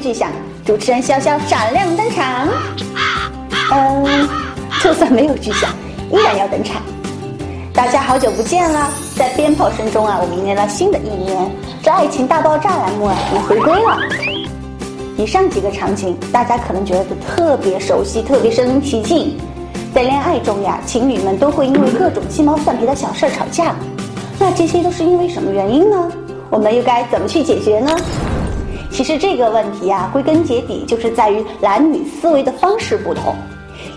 巨响，主持人潇潇闪亮登场。嗯，就算没有巨响，依然要登场。大家好久不见了，在鞭炮声中啊，我们迎来了新的一年。这爱情大爆炸栏目啊，也回归了。以上几个场景，大家可能觉得特别熟悉，特别身临其境。在恋爱中呀，情侣们都会因为各种鸡毛蒜皮的小事吵架。那这些都是因为什么原因呢？我们又该怎么去解决呢？其实这个问题呀，归根结底就是在于男女思维的方式不同。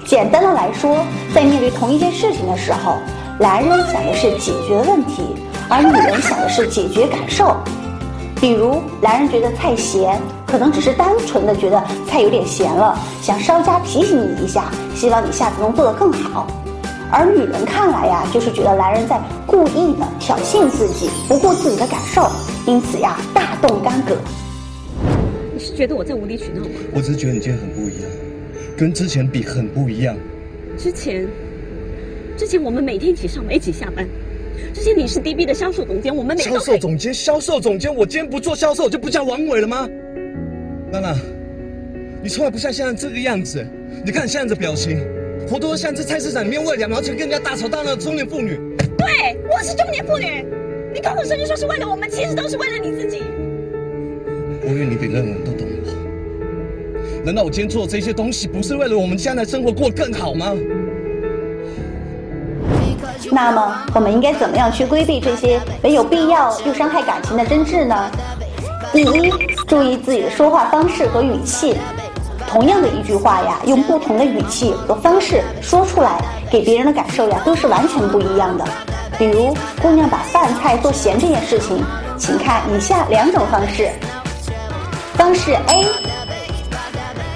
简单的来说，在面对同一件事情的时候，男人想的是解决问题，而女人想的是解决感受。比如，男人觉得菜咸，可能只是单纯的觉得菜有点咸了，想稍加提醒你一下，希望你下次能做得更好。而女人看来呀，就是觉得男人在故意的挑衅自己，不顾自己的感受，因此呀，大动干戈。你是觉得我在无理取闹吗？我只是觉得你今天很不一样，跟之前比很不一样。之前，之前我们每天一起上班，一起下班。之前你是 DB 的销售总监，我们每销售总监，销售总监，我今天不做销售就不叫王伟了吗？娜娜，你从来不像现在这个样子。你看你现在的表情。活脱脱像在菜市场里面为了两毛钱跟人家大吵大闹的中年妇女。对，我是中年妇女。你口口声声说是为了我们，其实都是为了你自己。我以为你比任何人都懂我。难道我今天做这些东西不是为了我们将来生活过得更好吗？那么，我们应该怎么样去规避这些没有必要又伤害感情的争执呢？第一，注意自己的说话方式和语气。同样的一句话呀，用不同的语气和方式说出来，给别人的感受呀都是完全不一样的。比如，姑娘把饭菜做咸这件事情，请看以下两种方式。方式 A：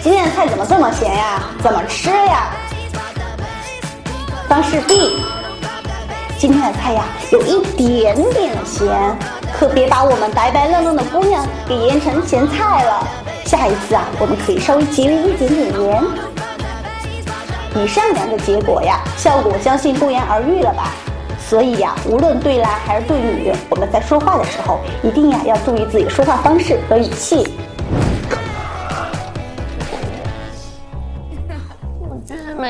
今天的菜怎么这么咸呀？怎么吃呀？方式 B：今天的菜呀有一点点咸，可别把我们白白嫩嫩的姑娘给腌成咸菜了。下一次啊，我们可以稍微节约一点点盐。以上两个结果呀，效果相信不言而喻了吧？所以呀，无论对男还是对女，我们在说话的时候，一定呀要注意自己说话方式和语气。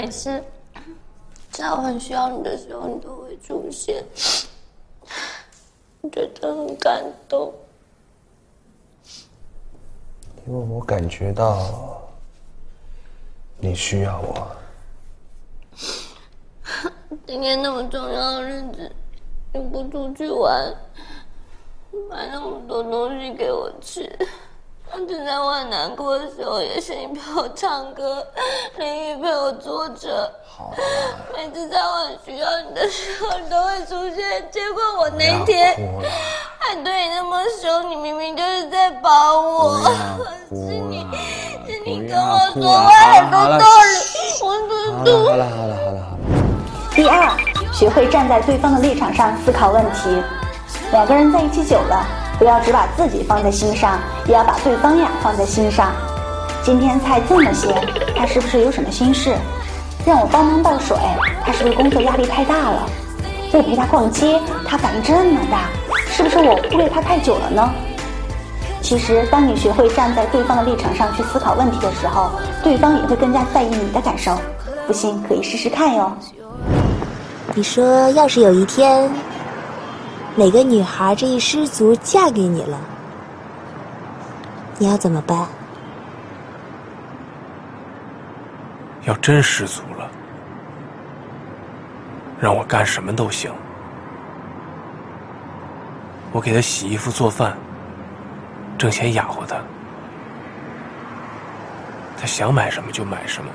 每次在我很需要你的时候，你都会出现，我觉得很感动。因为我感觉到你需要我。今天那么重要的日子，你不出去玩，买那么多东西给我吃，就在我很难过的时候，也是你陪我唱歌，淋雨陪我坐着。好。每次在我很需要你的时候，你都会出现。结果我那天还对你那么凶，你明明就是在帮我。是你，是你跟我说话很多道理，我好了好了好了好了好了。第二，学会站在对方的立场上思考问题。两个人在一起久了，不要只把自己放在心上，也要把对方呀放在心上。今天菜这么咸，他是不是有什么心事？让我帮忙倒水，他是不是工作压力太大了？我陪他逛街，他反应这么大，是不是我忽略他太久了呢？其实，当你学会站在对方的立场上去思考问题的时候，对方也会更加在意你的感受。不信可以试试看哟。你说，要是有一天，哪个女孩这一失足嫁给你了，你要怎么办？要真失足了，让我干什么都行，我给她洗衣服、做饭。挣钱养活他，他想买什么就买什么。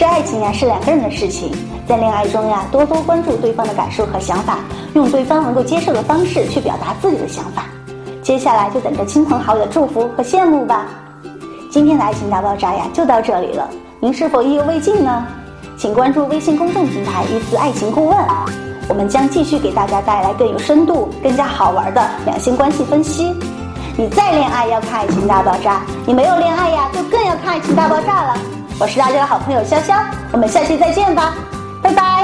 这爱情呀是两个人的事情，在恋爱中呀多多关注对方的感受和想法，用对方能够接受的方式去表达自己的想法。接下来就等着亲朋好友的祝福和羡慕吧。今天的爱情大爆炸呀就到这里了，您是否意犹未尽呢？请关注微信公众平台“一思爱情顾问”。我们将继续给大家带来更有深度、更加好玩的两性关系分析。你再恋爱要看《爱情大爆炸》，你没有恋爱呀，就更要看《爱情大爆炸》了。我是大家的好朋友潇潇，我们下期再见吧，拜拜。